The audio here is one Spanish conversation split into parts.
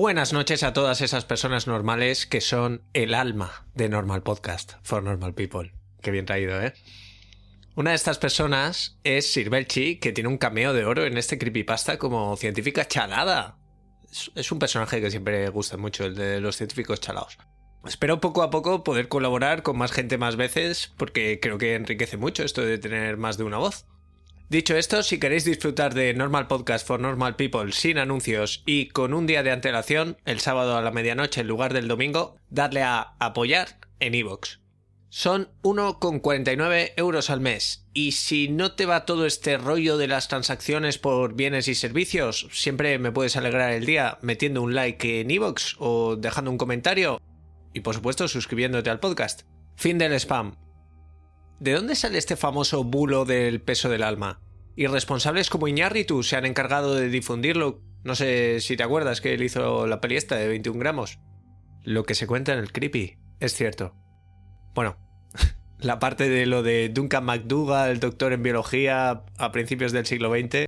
Buenas noches a todas esas personas normales que son el alma de Normal Podcast for Normal People. Qué bien traído, ¿eh? Una de estas personas es Sir Belchi, que tiene un cameo de oro en este creepypasta como científica chalada. Es, es un personaje que siempre gusta mucho, el de los científicos chalados. Espero poco a poco poder colaborar con más gente más veces, porque creo que enriquece mucho esto de tener más de una voz. Dicho esto, si queréis disfrutar de Normal Podcast for Normal People sin anuncios y con un día de antelación, el sábado a la medianoche en lugar del domingo, dadle a apoyar en iVoox. Son 1,49 euros al mes. Y si no te va todo este rollo de las transacciones por bienes y servicios, siempre me puedes alegrar el día metiendo un like en iVoox o dejando un comentario. Y por supuesto suscribiéndote al podcast. Fin del spam. ¿De dónde sale este famoso bulo del peso del alma? Irresponsables como Iñárritu se han encargado de difundirlo. No sé si te acuerdas que él hizo la peli esta de 21 gramos. Lo que se cuenta en el creepy es cierto. Bueno, la parte de lo de Duncan McDougall, doctor en biología a principios del siglo XX,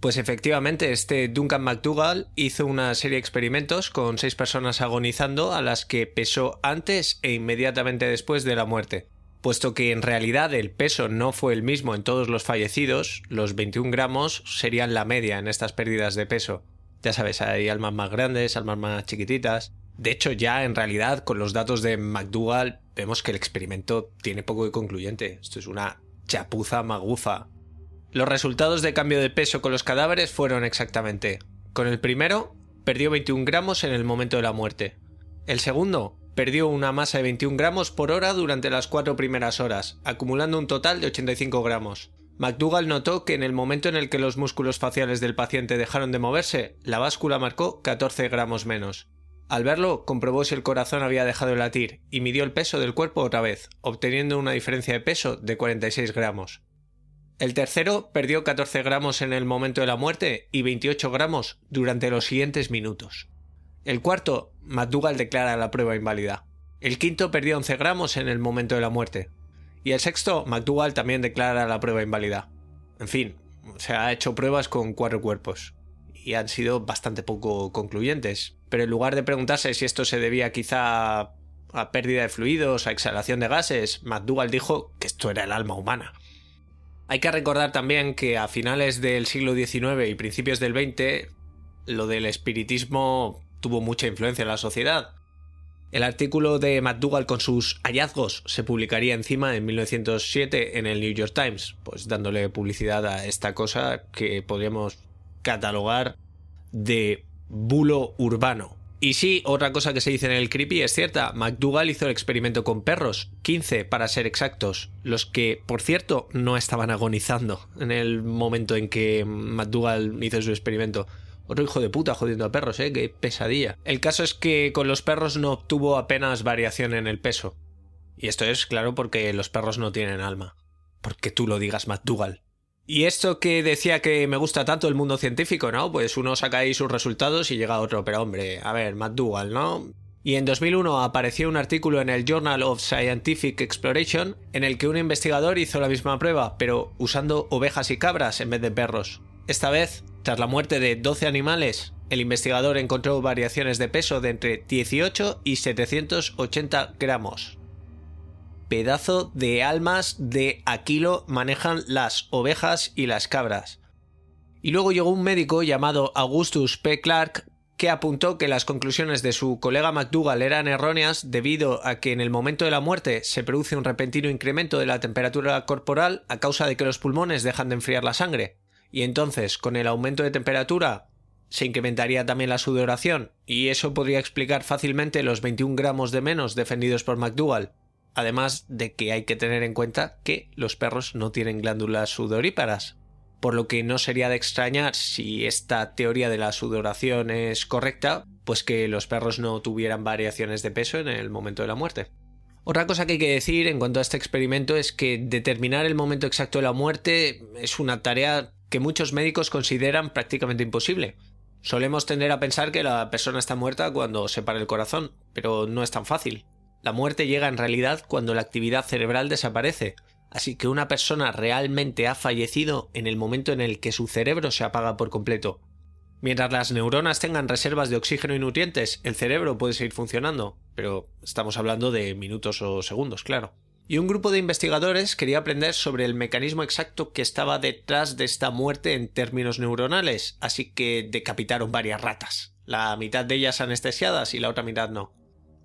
pues efectivamente este Duncan McDougall hizo una serie de experimentos con seis personas agonizando a las que pesó antes e inmediatamente después de la muerte. Puesto que en realidad el peso no fue el mismo en todos los fallecidos, los 21 gramos serían la media en estas pérdidas de peso. Ya sabes, hay almas más grandes, almas más chiquititas. De hecho, ya en realidad con los datos de McDougall vemos que el experimento tiene poco de concluyente. Esto es una chapuza magufa. Los resultados de cambio de peso con los cadáveres fueron exactamente. Con el primero, perdió 21 gramos en el momento de la muerte. El segundo, perdió una masa de 21 gramos por hora durante las cuatro primeras horas, acumulando un total de 85 gramos. McDougall notó que en el momento en el que los músculos faciales del paciente dejaron de moverse, la báscula marcó 14 gramos menos. Al verlo, comprobó si el corazón había dejado de latir y midió el peso del cuerpo otra vez, obteniendo una diferencia de peso de 46 gramos. El tercero perdió 14 gramos en el momento de la muerte y 28 gramos durante los siguientes minutos. El cuarto, McDougall declara la prueba inválida. El quinto perdió 11 gramos en el momento de la muerte. Y el sexto, McDougall también declara la prueba inválida. En fin, se ha hecho pruebas con cuatro cuerpos. Y han sido bastante poco concluyentes. Pero en lugar de preguntarse si esto se debía quizá a pérdida de fluidos, a exhalación de gases, McDougall dijo que esto era el alma humana. Hay que recordar también que a finales del siglo XIX y principios del XX, lo del espiritismo tuvo mucha influencia en la sociedad. El artículo de McDougall con sus hallazgos se publicaría encima en 1907 en el New York Times, pues dándole publicidad a esta cosa que podríamos catalogar de bulo urbano. Y sí, otra cosa que se dice en el creepy es cierta. McDougall hizo el experimento con perros, 15 para ser exactos, los que, por cierto, no estaban agonizando en el momento en que McDougall hizo su experimento. Otro hijo de puta jodiendo a perros, ¿eh? Qué pesadilla. El caso es que con los perros no obtuvo apenas variación en el peso. Y esto es, claro, porque los perros no tienen alma. Porque tú lo digas, McDougall. Y esto que decía que me gusta tanto el mundo científico, ¿no? Pues uno saca ahí sus resultados y llega otro. Pero hombre, a ver, McDougall, ¿no? Y en 2001 apareció un artículo en el Journal of Scientific Exploration en el que un investigador hizo la misma prueba, pero usando ovejas y cabras en vez de perros. Esta vez tras la muerte de 12 animales, el investigador encontró variaciones de peso de entre 18 y 780 gramos. Pedazo de almas de a kilo manejan las ovejas y las cabras. Y luego llegó un médico llamado Augustus P. Clark que apuntó que las conclusiones de su colega McDougall eran erróneas debido a que en el momento de la muerte se produce un repentino incremento de la temperatura corporal a causa de que los pulmones dejan de enfriar la sangre, y entonces con el aumento de temperatura se incrementaría también la sudoración y eso podría explicar fácilmente los 21 gramos de menos defendidos por McDougall. Además de que hay que tener en cuenta que los perros no tienen glándulas sudoríparas, por lo que no sería de extrañar si esta teoría de la sudoración es correcta, pues que los perros no tuvieran variaciones de peso en el momento de la muerte. Otra cosa que hay que decir en cuanto a este experimento es que determinar el momento exacto de la muerte es una tarea que muchos médicos consideran prácticamente imposible. Solemos tender a pensar que la persona está muerta cuando se para el corazón, pero no es tan fácil. La muerte llega en realidad cuando la actividad cerebral desaparece, así que una persona realmente ha fallecido en el momento en el que su cerebro se apaga por completo. Mientras las neuronas tengan reservas de oxígeno y nutrientes, el cerebro puede seguir funcionando, pero estamos hablando de minutos o segundos, claro. Y un grupo de investigadores quería aprender sobre el mecanismo exacto que estaba detrás de esta muerte en términos neuronales, así que decapitaron varias ratas, la mitad de ellas anestesiadas y la otra mitad no.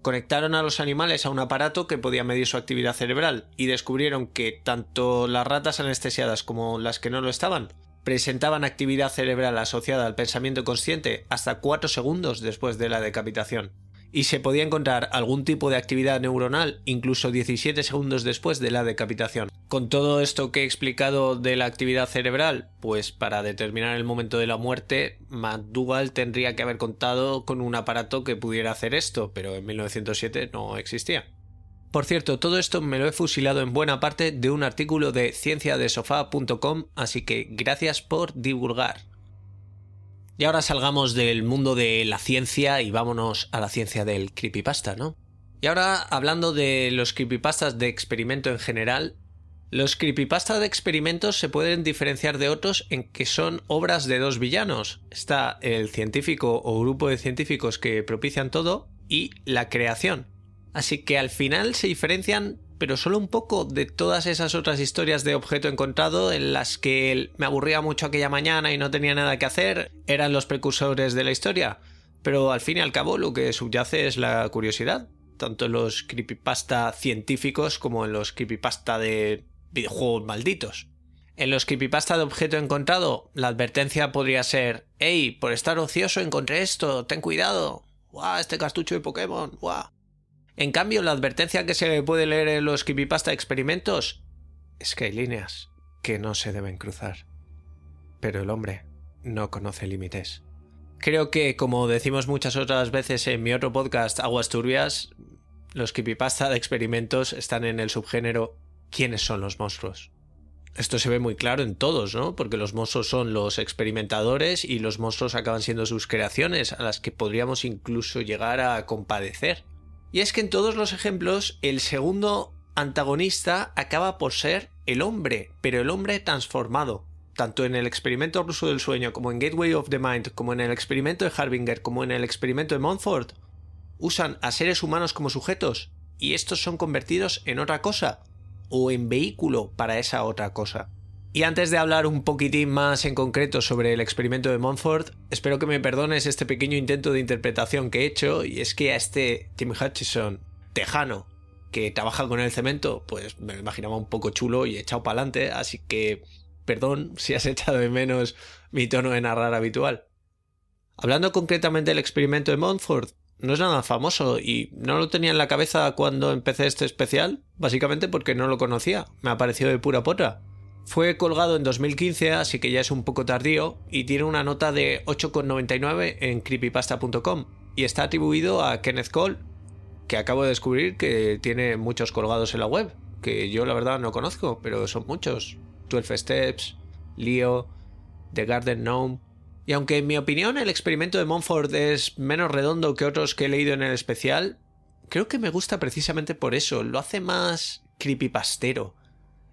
Conectaron a los animales a un aparato que podía medir su actividad cerebral y descubrieron que tanto las ratas anestesiadas como las que no lo estaban presentaban actividad cerebral asociada al pensamiento consciente hasta 4 segundos después de la decapitación. Y se podía encontrar algún tipo de actividad neuronal incluso 17 segundos después de la decapitación. Con todo esto que he explicado de la actividad cerebral, pues para determinar el momento de la muerte, McDougall tendría que haber contado con un aparato que pudiera hacer esto, pero en 1907 no existía. Por cierto, todo esto me lo he fusilado en buena parte de un artículo de cienciadesofá.com, así que gracias por divulgar. Y ahora salgamos del mundo de la ciencia y vámonos a la ciencia del creepypasta, ¿no? Y ahora, hablando de los creepypastas de experimento en general, los creepypasta de experimentos se pueden diferenciar de otros en que son obras de dos villanos. Está el científico o grupo de científicos que propician todo y la creación, Así que al final se diferencian, pero solo un poco, de todas esas otras historias de objeto encontrado en las que me aburría mucho aquella mañana y no tenía nada que hacer, eran los precursores de la historia. Pero al fin y al cabo lo que subyace es la curiosidad, tanto en los creepypasta científicos como en los creepypasta de videojuegos malditos. En los creepypasta de objeto encontrado, la advertencia podría ser: ¡Ey! Por estar ocioso encontré esto, ten cuidado. ¡Guau! Este cartucho de Pokémon. ¡Guau! En cambio, la advertencia que se puede leer en los creepypasta experimentos es que hay líneas que no se deben cruzar. Pero el hombre no conoce límites. Creo que, como decimos muchas otras veces en mi otro podcast, Aguas Turbias, los creepypasta de experimentos están en el subgénero ¿Quiénes son los monstruos? Esto se ve muy claro en todos, ¿no? Porque los monstruos son los experimentadores y los monstruos acaban siendo sus creaciones, a las que podríamos incluso llegar a compadecer. Y es que en todos los ejemplos el segundo antagonista acaba por ser el hombre, pero el hombre transformado. Tanto en el experimento ruso del sueño, como en Gateway of the Mind, como en el experimento de Harbinger, como en el experimento de Montfort, usan a seres humanos como sujetos y estos son convertidos en otra cosa o en vehículo para esa otra cosa. Y antes de hablar un poquitín más en concreto sobre el experimento de Montfort, espero que me perdones este pequeño intento de interpretación que he hecho, y es que a este Tim Hutchison, tejano, que trabaja con el cemento, pues me lo imaginaba un poco chulo y echado para adelante, así que perdón si has echado de menos mi tono de narrar habitual. Hablando concretamente del experimento de Montfort, no es nada famoso y no lo tenía en la cabeza cuando empecé este especial, básicamente porque no lo conocía, me ha parecido de pura potra. Fue colgado en 2015, así que ya es un poco tardío, y tiene una nota de 8,99 en creepypasta.com, y está atribuido a Kenneth Cole, que acabo de descubrir que tiene muchos colgados en la web, que yo la verdad no conozco, pero son muchos. 12 Steps, Leo, The Garden Gnome. Y aunque en mi opinión el experimento de Montfort es menos redondo que otros que he leído en el especial, creo que me gusta precisamente por eso, lo hace más creepypastero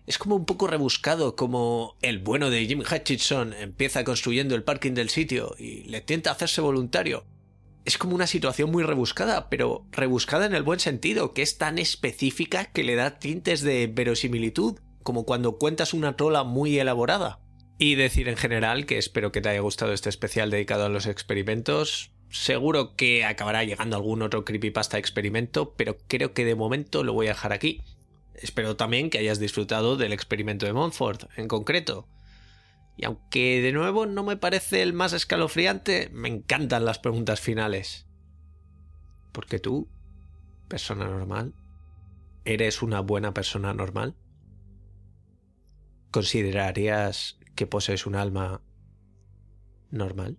es como un poco rebuscado, como el bueno de Jim Hutchinson empieza construyendo el parking del sitio y le tienta hacerse voluntario. Es como una situación muy rebuscada, pero rebuscada en el buen sentido, que es tan específica que le da tintes de verosimilitud, como cuando cuentas una trola muy elaborada. Y decir en general que espero que te haya gustado este especial dedicado a los experimentos. Seguro que acabará llegando algún otro creepypasta experimento, pero creo que de momento lo voy a dejar aquí. Espero también que hayas disfrutado del experimento de Montfort en concreto. Y aunque de nuevo no me parece el más escalofriante, me encantan las preguntas finales. Porque tú, persona normal, ¿eres una buena persona normal? ¿Considerarías que posees un alma normal?